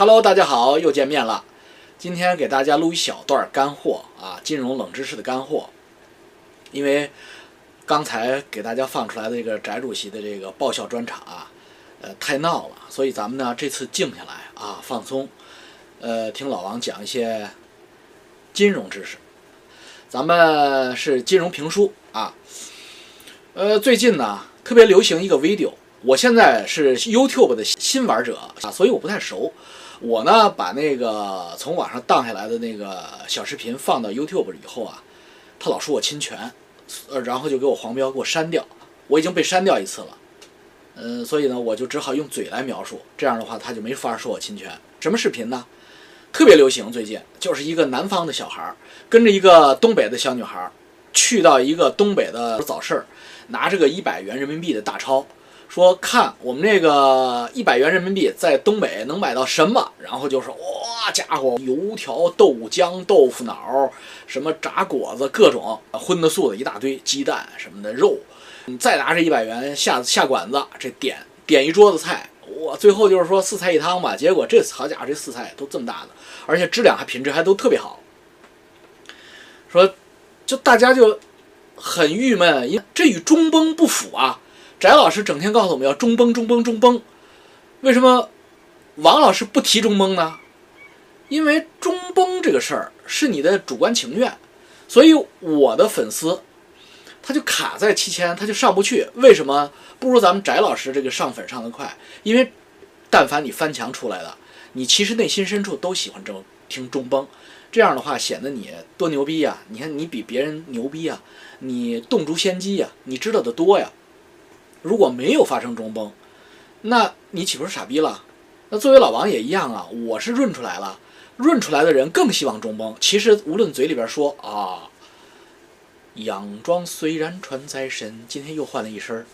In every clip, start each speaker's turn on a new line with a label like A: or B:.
A: Hello，大家好，又见面了。今天给大家录一小段干货啊，金融冷知识的干货。因为刚才给大家放出来的这个翟主席的这个爆笑专场啊，呃，太闹了，所以咱们呢这次静下来啊，放松，呃，听老王讲一些金融知识。咱们是金融评书啊，呃，最近呢特别流行一个 video，我现在是 YouTube 的新玩者啊，所以我不太熟。我呢把那个从网上荡下来的那个小视频放到 YouTube 以后啊，他老说我侵权，呃，然后就给我黄标，给我删掉。我已经被删掉一次了，嗯，所以呢我就只好用嘴来描述，这样的话他就没法说我侵权。什么视频呢？特别流行，最近就是一个南方的小孩儿跟着一个东北的小女孩儿去到一个东北的早市，拿着个一百元人民币的大钞，说看我们这个一百元人民币在东北能买到什么，然后就说哇家伙，油条、豆浆、豆腐脑，什么炸果子，各种荤的素的一大堆，鸡蛋什么的肉，你再拿这一百元下下馆子，这点点一桌子菜。我最后就是说四菜一汤吧，结果这好家伙，这四菜都这么大的，而且质量还品质还都特别好。说，就大家就很郁闷，因这与中崩不符啊。翟老师整天告诉我们要中崩中崩中崩，为什么王老师不提中崩呢？因为中崩这个事儿是你的主观情愿，所以我的粉丝他就卡在七千，他就上不去。为什么不如咱们翟老师这个上粉上得快？因为但凡你翻墙出来的，你其实内心深处都喜欢这听中崩，这样的话显得你多牛逼呀！你看你比别人牛逼呀，你洞烛先机呀，你知道的多呀。如果没有发生中崩，那你岂不是傻逼了？那作为老王也一样啊，我是润出来了，润出来的人更希望中崩。其实无论嘴里边说啊，洋装虽然穿在身，今天又换了一身，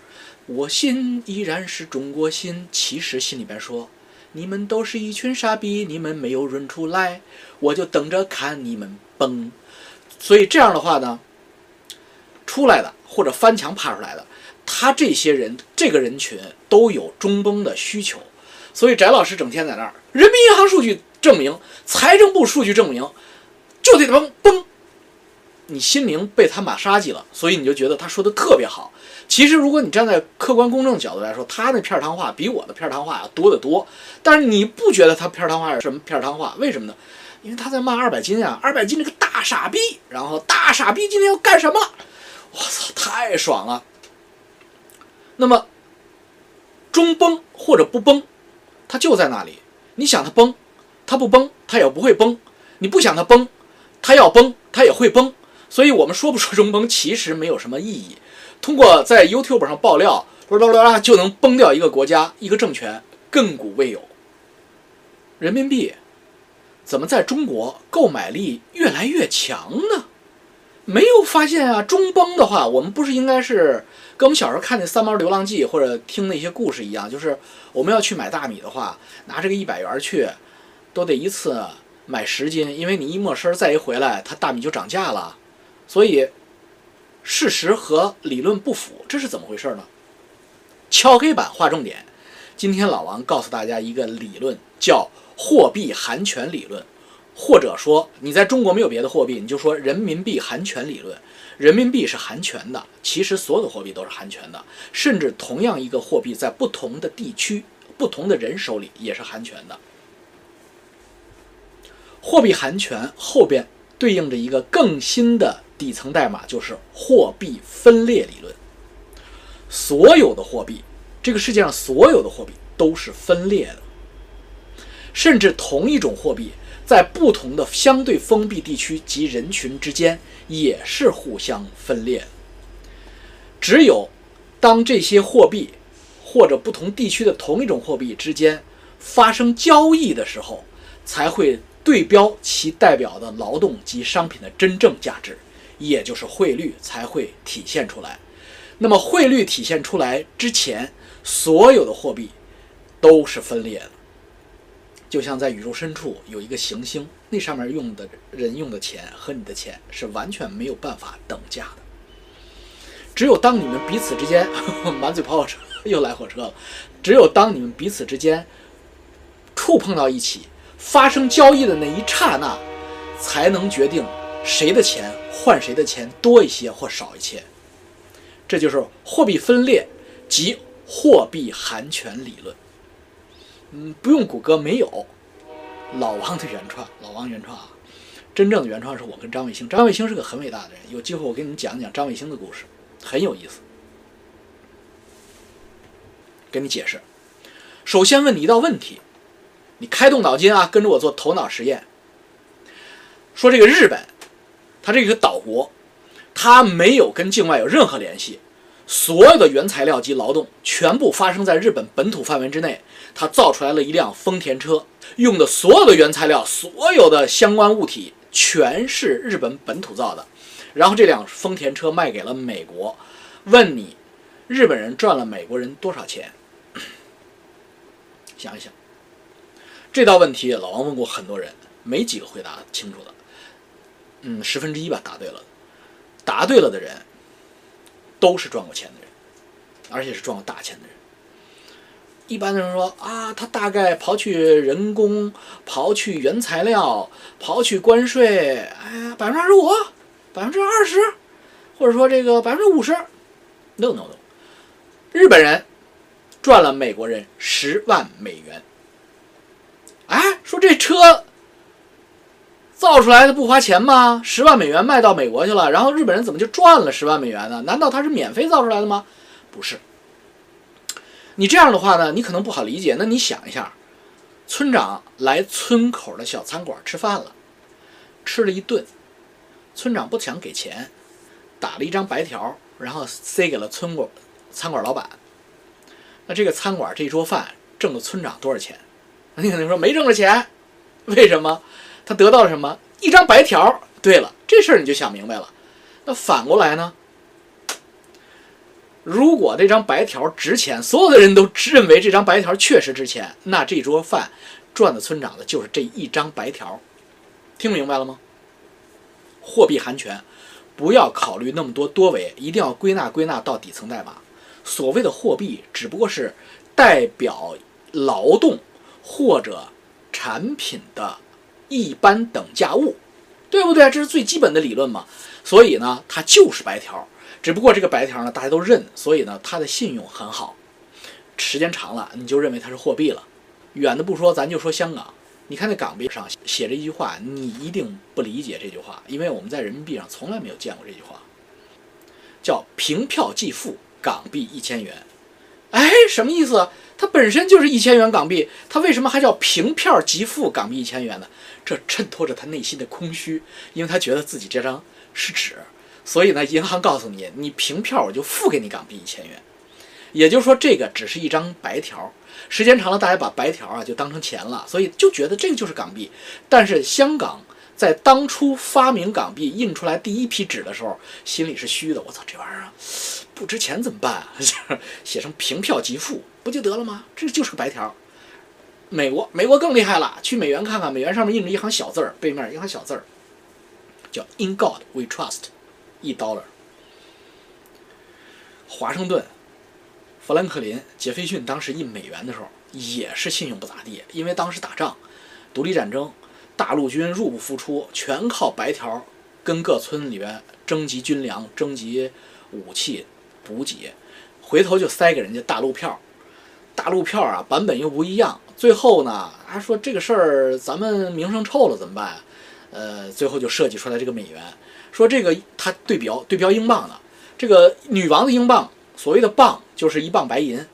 A: 我心依然是中国心。其实心里边说，你们都是一群傻逼，你们没有润出来，我就等着看你们崩。所以这样的话呢，出来的或者翻墙爬出来的。他这些人，这个人群都有中崩的需求，所以翟老师整天在那儿，人民银行数据证明，财政部数据证明，就得崩崩。你心灵被他马杀鸡了，所以你就觉得他说的特别好。其实，如果你站在客观公正角度来说，他那片儿汤话比我的片儿汤话要多得多。但是你不觉得他片儿汤话是什么片儿汤话？为什么呢？因为他在骂二百斤啊，二百斤这个大傻逼，然后大傻逼今天要干什么？我操，太爽了！那么，中崩或者不崩，它就在那里。你想它崩，它不崩，它也不会崩；你不想它崩，它要崩，它也会崩。所以，我们说不说中崩，其实没有什么意义。通过在 YouTube 上爆料，啦啦啦就能崩掉一个国家、一个政权，亘古未有。人民币怎么在中国购买力越来越强呢？没有发现啊！中崩的话，我们不是应该是？跟我们小时候看那《三毛流浪记》或者听那些故事一样，就是我们要去买大米的话，拿这个一百元去，都得一次买十斤，因为你一没声再一回来，它大米就涨价了。所以事实和理论不符，这是怎么回事呢？敲黑板划重点。今天老王告诉大家一个理论，叫货币含权理论，或者说你在中国没有别的货币，你就说人民币含权理论。人民币是含权的，其实所有的货币都是含权的，甚至同样一个货币在不同的地区、不同的人手里也是含权的。货币含权后边对应着一个更新的底层代码，就是货币分裂理论。所有的货币，这个世界上所有的货币都是分裂的，甚至同一种货币。在不同的相对封闭地区及人群之间，也是互相分裂。只有当这些货币或者不同地区的同一种货币之间发生交易的时候，才会对标其代表的劳动及商品的真正价值，也就是汇率才会体现出来。那么，汇率体现出来之前，所有的货币都是分裂的。就像在宇宙深处有一个行星，那上面用的人用的钱和你的钱是完全没有办法等价的。只有当你们彼此之间满嘴跑火车又来火车了，只有当你们彼此之间触碰到一起，发生交易的那一刹那，才能决定谁的钱换谁的钱多一些或少一些。这就是货币分裂及货币含权理论。嗯，不用谷歌没有，老王的原创，老王原创啊。真正的原创是我跟张卫星，张卫星是个很伟大的人，有机会我给你们讲讲张卫星的故事，很有意思。给你解释，首先问你一道问题，你开动脑筋啊，跟着我做头脑实验。说这个日本，它这个岛国，它没有跟境外有任何联系，所有的原材料及劳动全部发生在日本本土范围之内，他造出来了一辆丰田车，用的所有的原材料，所有的相关物体。全是日本本土造的，然后这辆丰田车卖给了美国。问你，日本人赚了美国人多少钱？想一想，这道问题老王问过很多人，没几个回答清楚的。嗯，十分之一吧，答对了。答对了的人，都是赚过钱的人，而且是赚过大钱的人。一般的人说啊，他大概刨去人工、刨去原材料、刨去关税，哎呀，百分之二十五、百分之二十，或者说这个百分之五十，no no no，日本人赚了美国人十万美元。哎，说这车造出来的不花钱吗？十万美元卖到美国去了，然后日本人怎么就赚了十万美元呢？难道他是免费造出来的吗？不是。你这样的话呢，你可能不好理解。那你想一下，村长来村口的小餐馆吃饭了，吃了一顿，村长不想给钱，打了一张白条，然后塞给了村馆餐馆老板。那这个餐馆这一桌饭挣了村长多少钱？你肯定说没挣着钱，为什么？他得到了什么？一张白条。对了，这事儿你就想明白了。那反过来呢？如果这张白条值钱，所有的人都认为这张白条确实值钱，那这桌饭赚的村长的就是这一张白条。听明白了吗？货币含权，不要考虑那么多多维，一定要归纳归纳到底层代码。所谓的货币只不过是代表劳动或者产品的一般等价物，对不对？这是最基本的理论嘛。所以呢，它就是白条。只不过这个白条呢，大家都认，所以呢，它的信用很好。时间长了，你就认为它是货币了。远的不说，咱就说香港，你看那港币上写着一句话，你一定不理解这句话，因为我们在人民币上从来没有见过这句话，叫凭票即付港币一千元。什么意思？它本身就是一千元港币，它为什么还叫凭票即付港币一千元呢？这衬托着他内心的空虚，因为他觉得自己这张是纸。所以呢，银行告诉你，你凭票我就付给你港币一千元，也就是说，这个只是一张白条。时间长了，大家把白条啊就当成钱了，所以就觉得这个就是港币。但是香港在当初发明港币、印出来第一批纸的时候，心里是虚的。我操，这玩意儿不值钱怎么办啊？写成凭票即付不就得了吗？这就是个白条。美国，美国更厉害了，去美元看看，美元上面印着一行小字儿，背面一行小字儿，叫 In God We Trust。一 dollar。华盛顿、富兰克林、杰斐逊当时印美元的时候，也是信用不咋地，因为当时打仗，独立战争，大陆军入不敷出，全靠白条跟各村里边征集军粮、征集武器、补给，回头就塞给人家大陆票。大陆票啊，版本又不一样，最后呢，还说这个事儿咱们名声臭了怎么办？呃，最后就设计出来这个美元。说这个它对标对标英镑的，这个女王的英镑，所谓的镑就是一磅白银，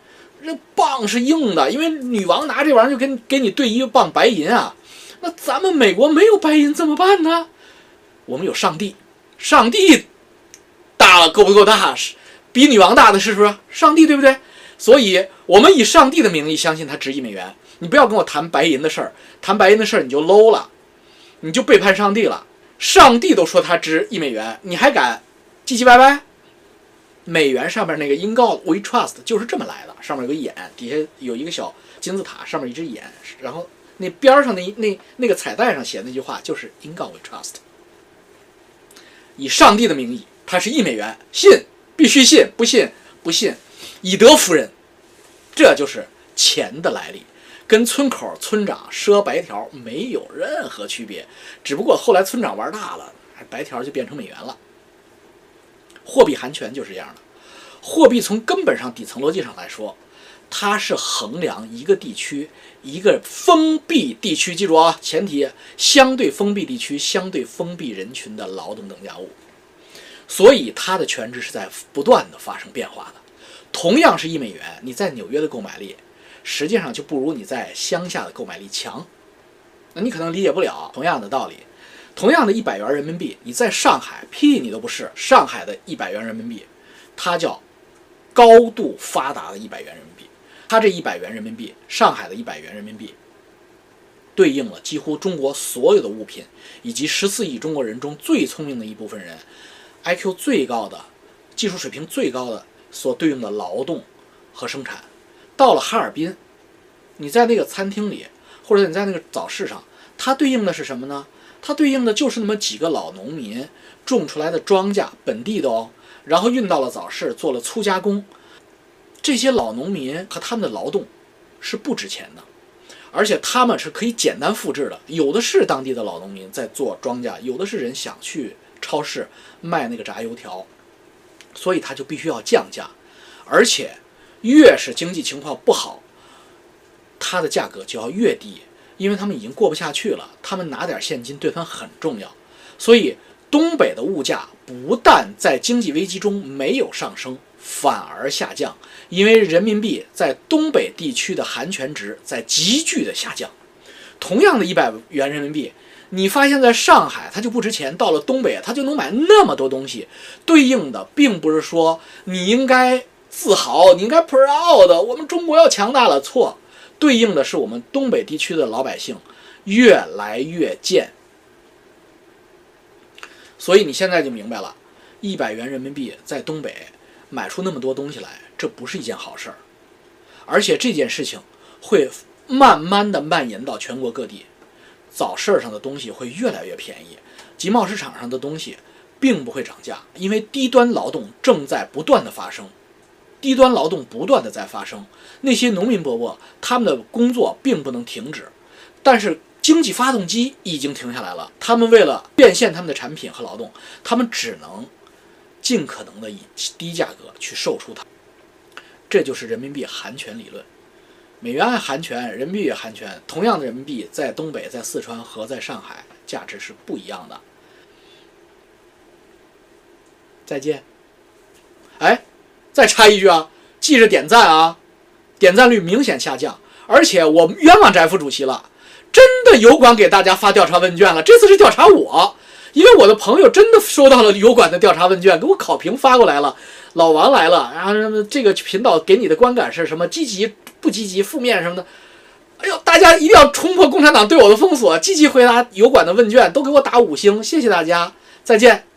A: 这镑是硬的，因为女王拿这玩意儿就跟给你兑一磅白银啊。那咱们美国没有白银怎么办呢？我们有上帝，上帝大了够不够大？是比女王大的是不是？上帝对不对？所以我们以上帝的名义相信它值一美元。你不要跟我谈白银的事儿，谈白银的事儿你就 low 了，你就背叛上帝了。上帝都说它值一美元，你还敢唧唧歪歪？美元上面那个 “In God We Trust” 就是这么来的，上面有个眼，底下有一个小金字塔，上面一只眼，然后那边上那那那个彩带上写那句话就是 “In God We Trust”。以上帝的名义，它是一美元，信必须信，不信不信。以德服人，这就是钱的来历。跟村口村长赊白条没有任何区别，只不过后来村长玩大了，白条就变成美元了。货币含权就是这样的，货币从根本上底层逻辑上来说，它是衡量一个地区一个封闭地区，记住啊，前提相对封闭地区相对封闭人群的劳动等价物，所以它的权值是在不断的发生变化的。同样是一美元，你在纽约的购买力，实际上就不如你在乡下的购买力强。那你可能理解不了，同样的道理，同样的一百元人民币，你在上海屁你都不是。上海的一百元人民币，它叫高度发达的一百元人民币。它这一百元人民币，上海的一百元人民币，对应了几乎中国所有的物品，以及十四亿中国人中最聪明的一部分人，IQ 最高的、技术水平最高的。所对应的劳动和生产，到了哈尔滨，你在那个餐厅里，或者你在那个早市上，它对应的是什么呢？它对应的就是那么几个老农民种出来的庄稼，本地的哦，然后运到了早市做了粗加工。这些老农民和他们的劳动是不值钱的，而且他们是可以简单复制的。有的是当地的老农民在做庄稼，有的是人想去超市卖那个炸油条。所以他就必须要降价，而且越是经济情况不好，它的价格就要越低，因为他们已经过不下去了。他们拿点现金对他很重要。所以东北的物价不但在经济危机中没有上升，反而下降，因为人民币在东北地区的含权值在急剧的下降。同样的一百元人民币。你发现在上海它就不值钱，到了东北它就能买那么多东西，对应的并不是说你应该自豪，你应该 proud，我们中国要强大了，错，对应的是我们东北地区的老百姓越来越贱。所以你现在就明白了，一百元人民币在东北买出那么多东西来，这不是一件好事儿，而且这件事情会慢慢的蔓延到全国各地。早市上的东西会越来越便宜，集贸市场上的东西并不会涨价，因为低端劳动正在不断的发生，低端劳动不断的在发生，那些农民伯伯他们的工作并不能停止，但是经济发动机已经停下来了，他们为了变现他们的产品和劳动，他们只能尽可能的以低价格去售出它，这就是人民币含权理论。美元含权，人民币也含权。同样的人民币在东北、在四川和在上海价值是不一样的。再见。哎，再插一句啊，记着点赞啊，点赞率明显下降，而且我冤枉翟副主席了，真的有管给大家发调查问卷了，这次是调查我，因为我的朋友真的收到了油管的调查问卷，给我考评发过来了。老王来了，然后这个频道给你的观感是什么？积极？不积极、负面什么的，哎呦，大家一定要冲破共产党对我的封锁，积极回答油管的问卷，都给我打五星，谢谢大家，再见。